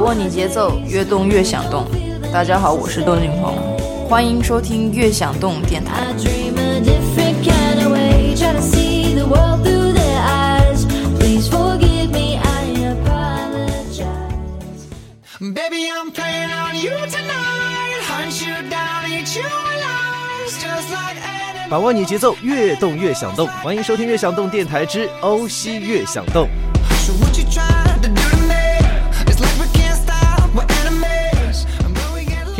握你节奏，越动越想动。大家好，我是窦靖鹏，欢迎收听《越想动》电台。把握你节奏，越动越想动。欢迎收听《越想动》电台之欧西越想动。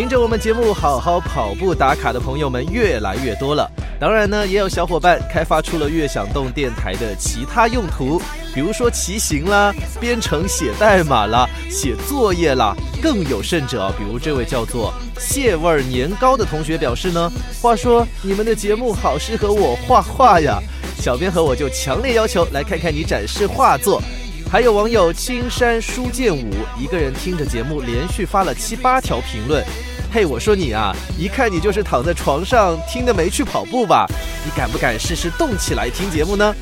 听着我们节目好好跑步打卡的朋友们越来越多了，当然呢，也有小伙伴开发出了“悦享动”电台的其他用途，比如说骑行啦、编程写代码啦、写作业啦，更有甚者，比如这位叫做蟹味年糕的同学表示呢，话说你们的节目好适合我画画呀，小编和我就强烈要求来看看你展示画作。还有网友青山书剑舞一个人听着节目，连续发了七八条评论。嘿，我说你啊，一看你就是躺在床上听的，没去跑步吧？你敢不敢试试动起来听节目呢？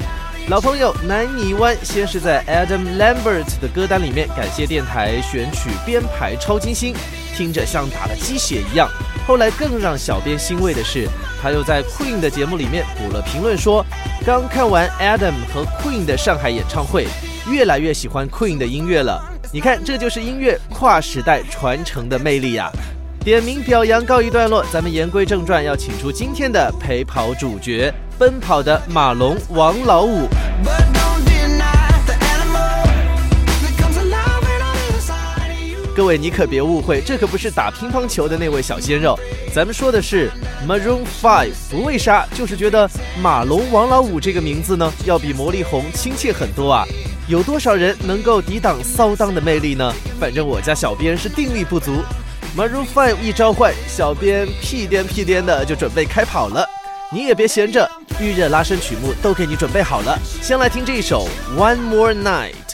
老朋友南泥湾先是在 Adam Lambert 的歌单里面感谢电台选曲编排超精心，听着像打了鸡血一样。后来更让小编欣慰的是，他又在 Queen 的节目里面补了评论说，刚看完 Adam 和 Queen 的上海演唱会。越来越喜欢 Queen 的音乐了，你看，这就是音乐跨时代传承的魅力呀！点名表扬告一段落，咱们言归正传，要请出今天的陪跑主角——奔跑的马龙王老五。各位，你可别误会，这可不是打乒乓球的那位小鲜肉，咱们说的是 Maroon Five。不为啥，就是觉得马龙王老五这个名字呢，要比魔力红亲切很多啊！有多少人能够抵挡骚当的魅力呢？反正我家小编是定力不足。Maroon Five 一召唤，小编屁颠屁颠的就准备开跑了。你也别闲着，预热拉伸曲目都给你准备好了。先来听这一首 One More Night。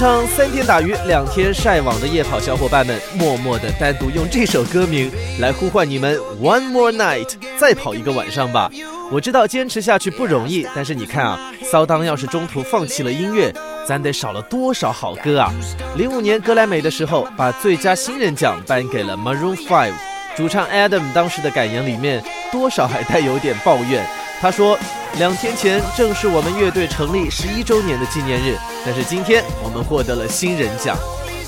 常常三天打鱼两天晒网的夜跑小伙伴们，默默的单独用这首歌名来呼唤你们：One more night，再跑一个晚上吧。我知道坚持下去不容易，但是你看啊，骚当要是中途放弃了音乐。咱得少了多少好歌啊！零五年格莱美的时候，把最佳新人奖颁给了 Maroon Five，主唱 Adam 当时的感言里面多少还带有点抱怨。他说：“两天前正是我们乐队成立十一周年的纪念日，但是今天我们获得了新人奖。”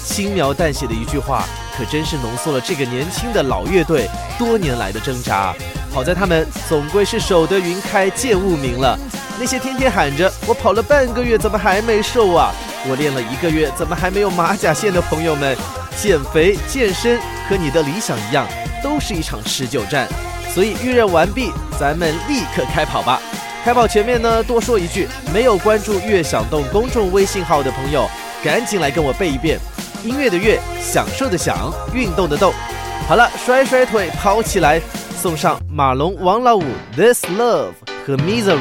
轻描淡写的一句话，可真是浓缩了这个年轻的老乐队多年来的挣扎。好在他们总归是守得云开见雾明了。那些天天喊着我跑了半个月怎么还没瘦啊，我练了一个月怎么还没有马甲线的朋友们，减肥健身和你的理想一样，都是一场持久战。所以预热完毕，咱们立刻开跑吧！开跑前面呢，多说一句，没有关注“悦享动”公众微信号的朋友，赶紧来跟我背一遍：音乐的乐，享受的享，运动的动。好了，甩甩腿，跑起来！送上马龙、王老五，《This Love》和《Misery》。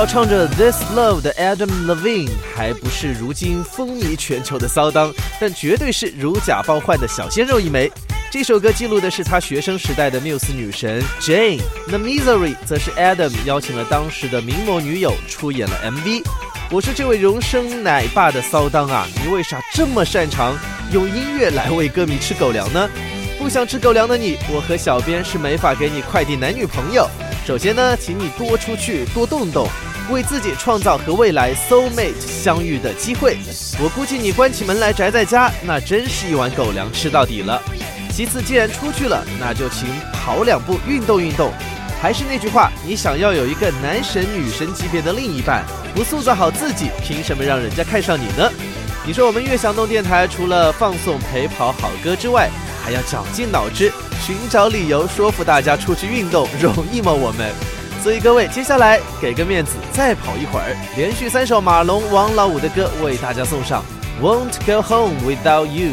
早唱着《This Love》的 Adam Levine 还不是如今风靡全球的骚当，但绝对是如假包换的小鲜肉一枚。这首歌记录的是他学生时代的缪斯女神 Jane，《The Misery》则是 Adam 邀请了当时的名模女友出演了 MV。我说这位荣升奶爸的骚当啊，你为啥这么擅长用音乐来为歌迷吃狗粮呢？不想吃狗粮的你，我和小编是没法给你快递男女朋友。首先呢，请你多出去，多动动，为自己创造和未来 soul mate 相遇的机会。我估计你关起门来宅在家，那真是一碗狗粮吃到底了。其次，既然出去了，那就请跑两步，运动运动。还是那句话，你想要有一个男神女神级别的另一半，不塑造好自己，凭什么让人家看上你呢？你说我们悦享动电台除了放送陪跑好歌之外，还要绞尽脑汁寻找理由说服大家出去运动，容易吗？我们？所以各位，接下来给个面子，再跑一会儿，连续三首马龙、王老五的歌为大家送上《Won't Go Home Without You》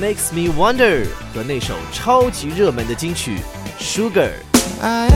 ，Makes Me Wonder 和那首超级热门的金曲《Sugar》。I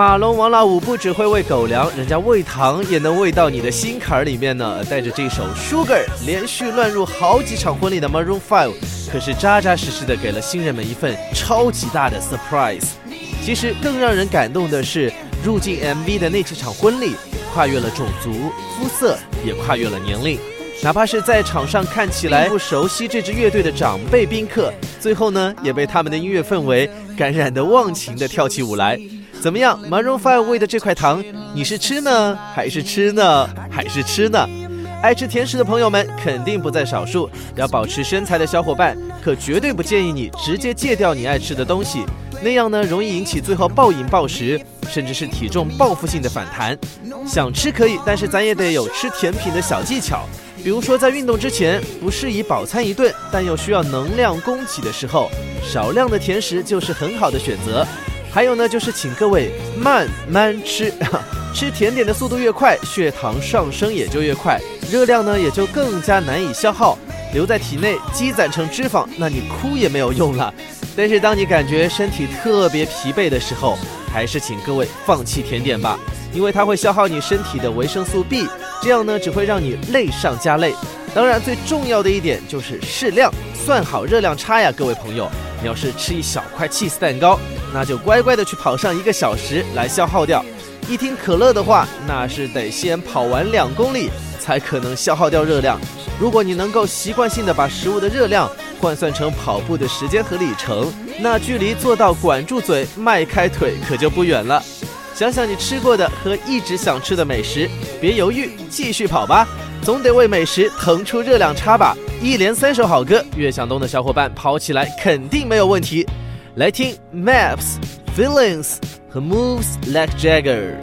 马龙王老五不只会喂狗粮，人家喂糖也能喂到你的心坎儿里面呢。带着这首《Sugar》，连续乱入好几场婚礼的 Maroon Five，可是扎扎实实的给了新人们一份超级大的 surprise。其实更让人感动的是，入境 MV 的那几场婚礼，跨越了种族、肤色，也跨越了年龄。哪怕是在场上看起来不熟悉这支乐队的长辈宾客，最后呢也被他们的音乐氛围感染得忘情地跳起舞来。怎么样，Maroon Five 喂的这块糖，你是吃呢，还是吃呢，还是吃呢？爱吃甜食的朋友们肯定不在少数。要保持身材的小伙伴，可绝对不建议你直接戒掉你爱吃的东西，那样呢容易引起最后暴饮暴食，甚至是体重报复性的反弹。想吃可以，但是咱也得有吃甜品的小技巧。比如说，在运动之前不适宜饱餐一顿，但又需要能量供给的时候，少量的甜食就是很好的选择。还有呢，就是请各位慢慢吃，吃甜点的速度越快，血糖上升也就越快，热量呢也就更加难以消耗，留在体内积攒成脂肪，那你哭也没有用了。但是当你感觉身体特别疲惫的时候，还是请各位放弃甜点吧，因为它会消耗你身体的维生素 B。这样呢，只会让你累上加累。当然，最重要的一点就是适量，算好热量差呀，各位朋友。你要是吃一小块 cheese 蛋糕，那就乖乖的去跑上一个小时来消耗掉。一听可乐的话，那是得先跑完两公里才可能消耗掉热量。如果你能够习惯性的把食物的热量换算成跑步的时间和里程，那距离做到管住嘴、迈开腿可就不远了。想想你吃过的和一直想吃的美食，别犹豫，继续跑吧，总得为美食腾出热量差吧。一连三首好歌，悦享东的小伙伴跑起来肯定没有问题。来听 Maps、Feelings 和 Moves Like Jagger。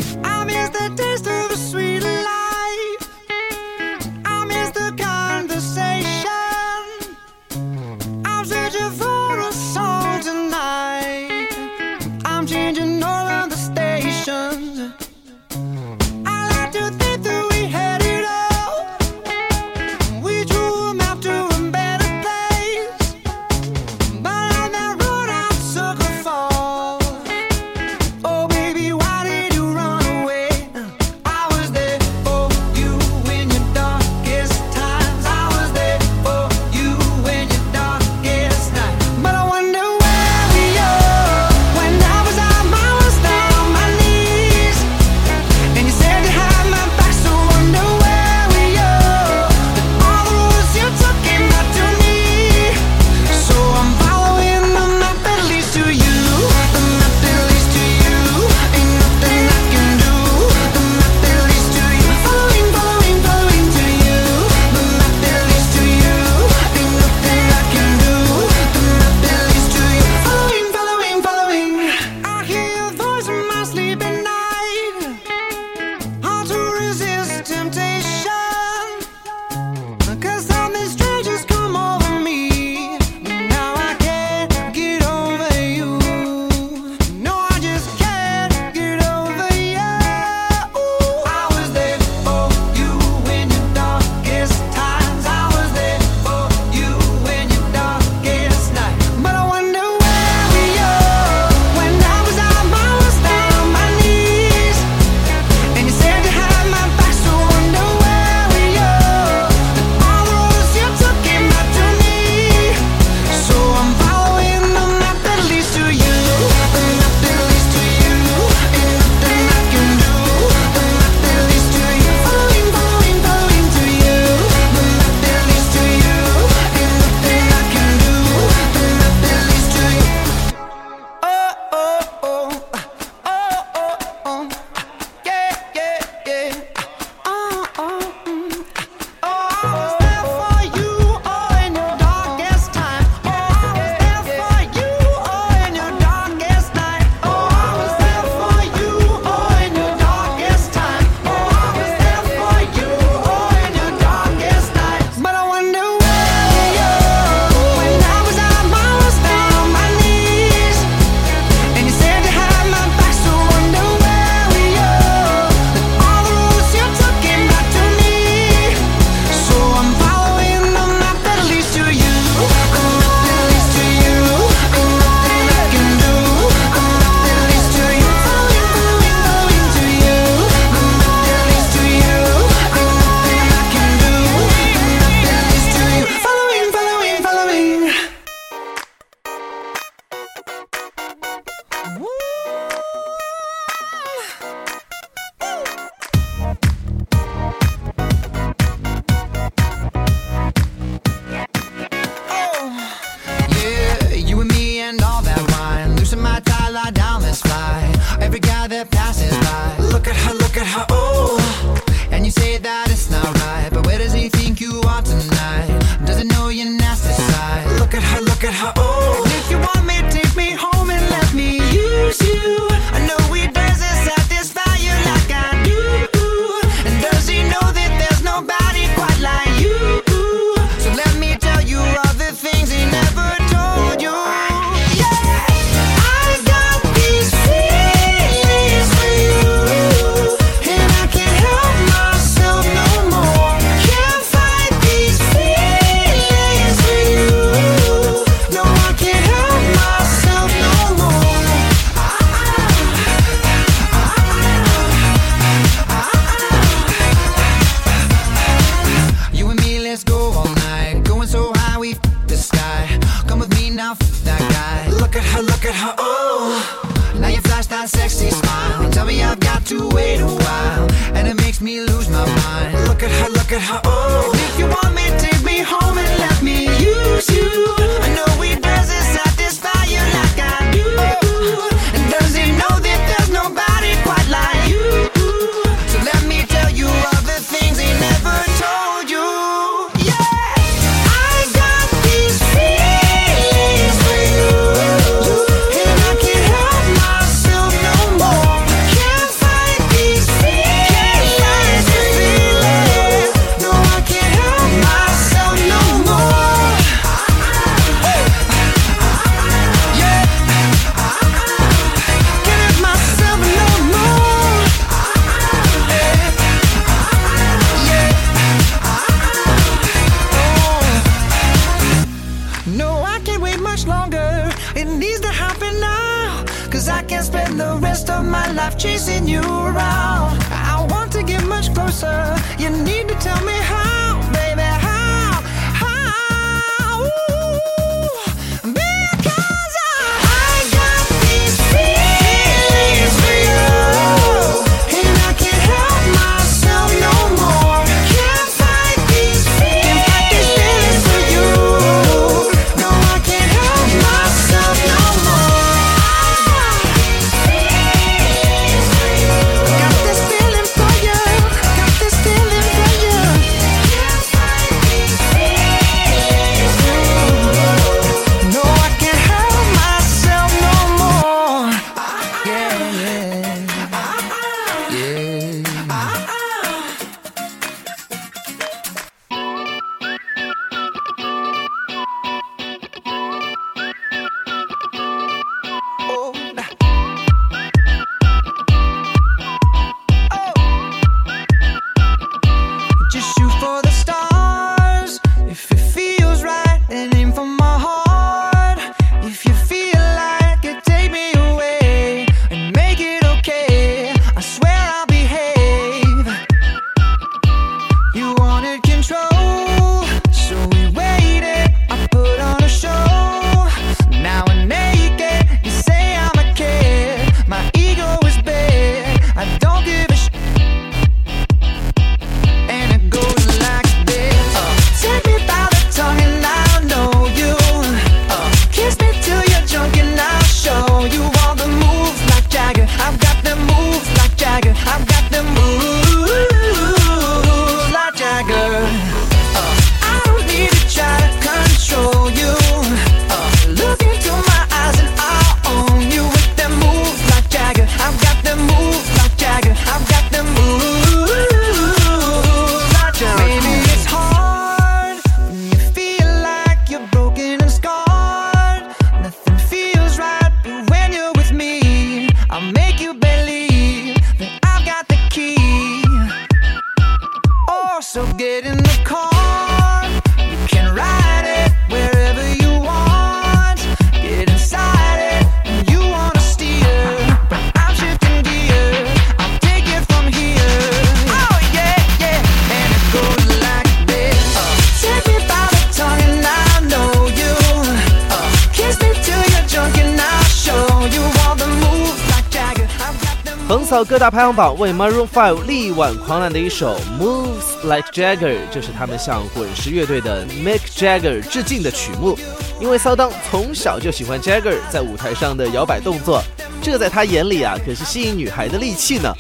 横扫各大排行榜，为 Maroon 5力挽狂澜的一首《Moves Like Jagger》，这是他们向滚石乐队的 Mick Jagger 致敬的曲目。因为骚当从小就喜欢 Jagger 在舞台上的摇摆动作，这在他眼里啊可是吸引女孩的利器呢。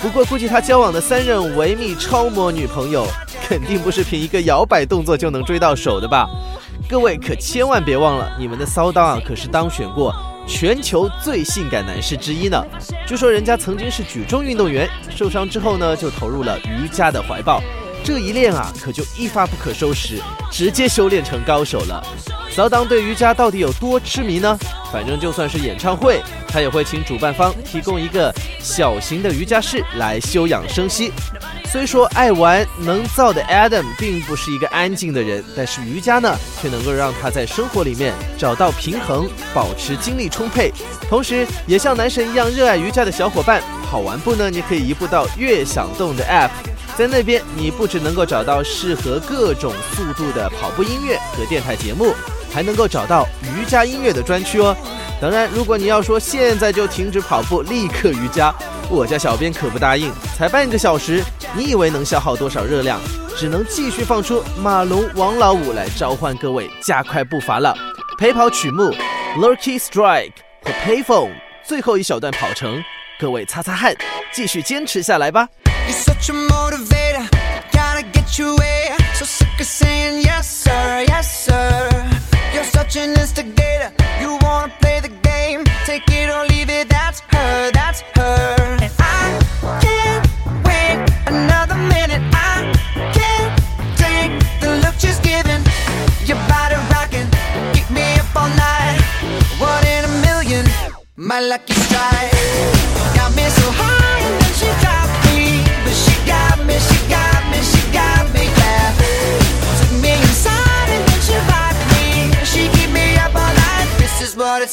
不过估计他交往的三任维密超模女朋友，肯定不是凭一个摇摆动作就能追到手的吧？各位可千万别忘了，你们的骚当啊可是当选过全球最性感男士之一呢。据说人家曾经是举重运动员，受伤之后呢就投入了瑜伽的怀抱，这一练啊可就一发不可收拾，直接修炼成高手了。骚当对瑜伽到底有多痴迷呢？反正就算是演唱会，他也会请主办方提供一个小型的瑜伽室来休养生息。虽说爱玩能造的 Adam 并不是一个安静的人，但是瑜伽呢，却能够让他在生活里面找到平衡，保持精力充沛。同时，也像男神一样热爱瑜伽的小伙伴，跑完步呢，你可以移步到悦享动的 App，在那边你不只能够找到适合各种速度的跑步音乐和电台节目还能够找到瑜伽音乐的专区哦。当然如果你要说现在就停止跑步立刻瑜伽我家小编可不答应。才半个小时你以为能消耗多少热量？只能继续放出马龙王老五来召唤各位加快步伐了。陪跑曲目 lucky strike 和 payphone 最后一小段跑程各位擦擦汗继续坚持下来吧。You're such a motivator, gotta get. So sick of saying yes, sir, yes, sir. You're such an instigator, you wanna play the game. Take it or leave it, that's her, that's her. And I can't wait another minute. I can't take the look she's giving. Keep me up all night. One in a million, my lucky strike.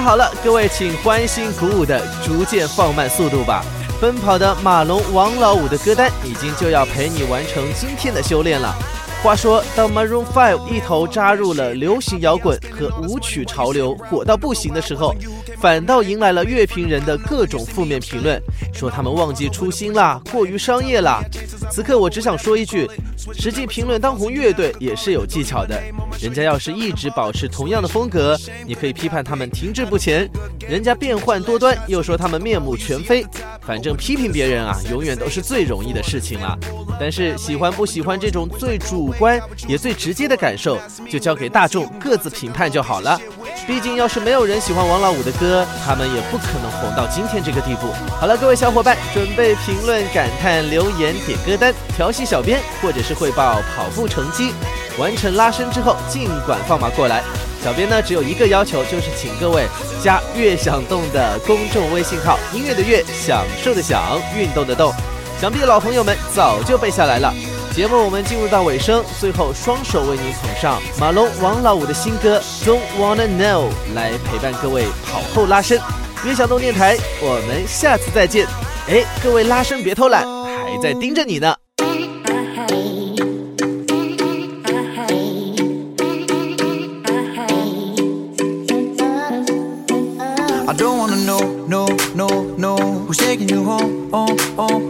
好了，各位请欢欣鼓舞的逐渐放慢速度吧。奔跑的马龙王老五的歌单已经就要陪你完成今天的修炼了。话说，当 Maroon Five 一头扎入了流行摇滚和舞曲潮流，火到不行的时候，反倒迎来了乐评人的各种负面评论，说他们忘记初心啦，过于商业啦。此刻我只想说一句：实际评论当红乐队也是有技巧的。人家要是一直保持同样的风格，你可以批判他们停滞不前；人家变幻多端，又说他们面目全非。反正批评别人啊，永远都是最容易的事情了。但是喜欢不喜欢这种最主观也最直接的感受，就交给大众各自评判就好了。毕竟要是没有人喜欢王老五的歌，他们也不可能红到今天这个地步。好了，各位小伙伴，准备评论、感叹、留言、点歌单、调戏小编，或者是汇报跑步成绩。完成拉伸之后，尽管放马过来。小编呢只有一个要求，就是请各位加“乐享动”的公众微信号，音乐的乐，享受的享，运动的动。想必老朋友们早就背下来了。节目我们进入到尾声，最后双手为你捧上马龙、王老五的新歌《Don't Wanna Know》，来陪伴各位跑后拉伸。别小动电台，我们下次再见。哎，各位拉伸别偷懒，还在盯着你呢。I don't wanna know, no, no, no. Who's taking you home, oh, oh.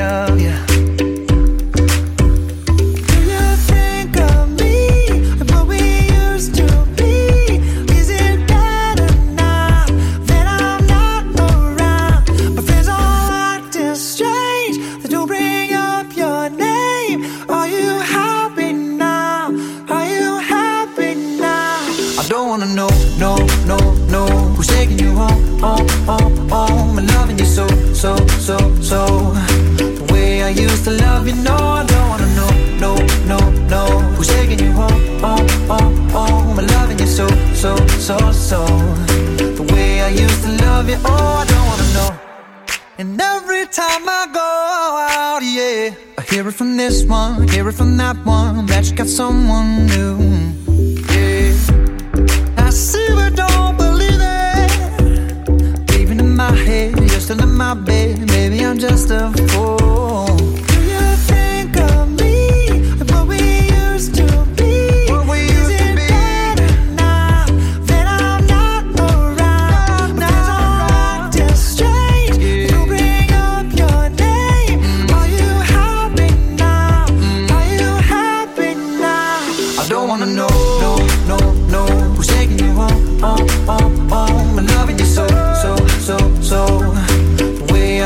of you.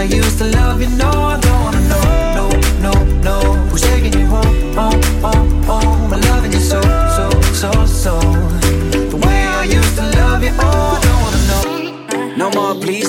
I used to love you, no,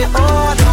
me all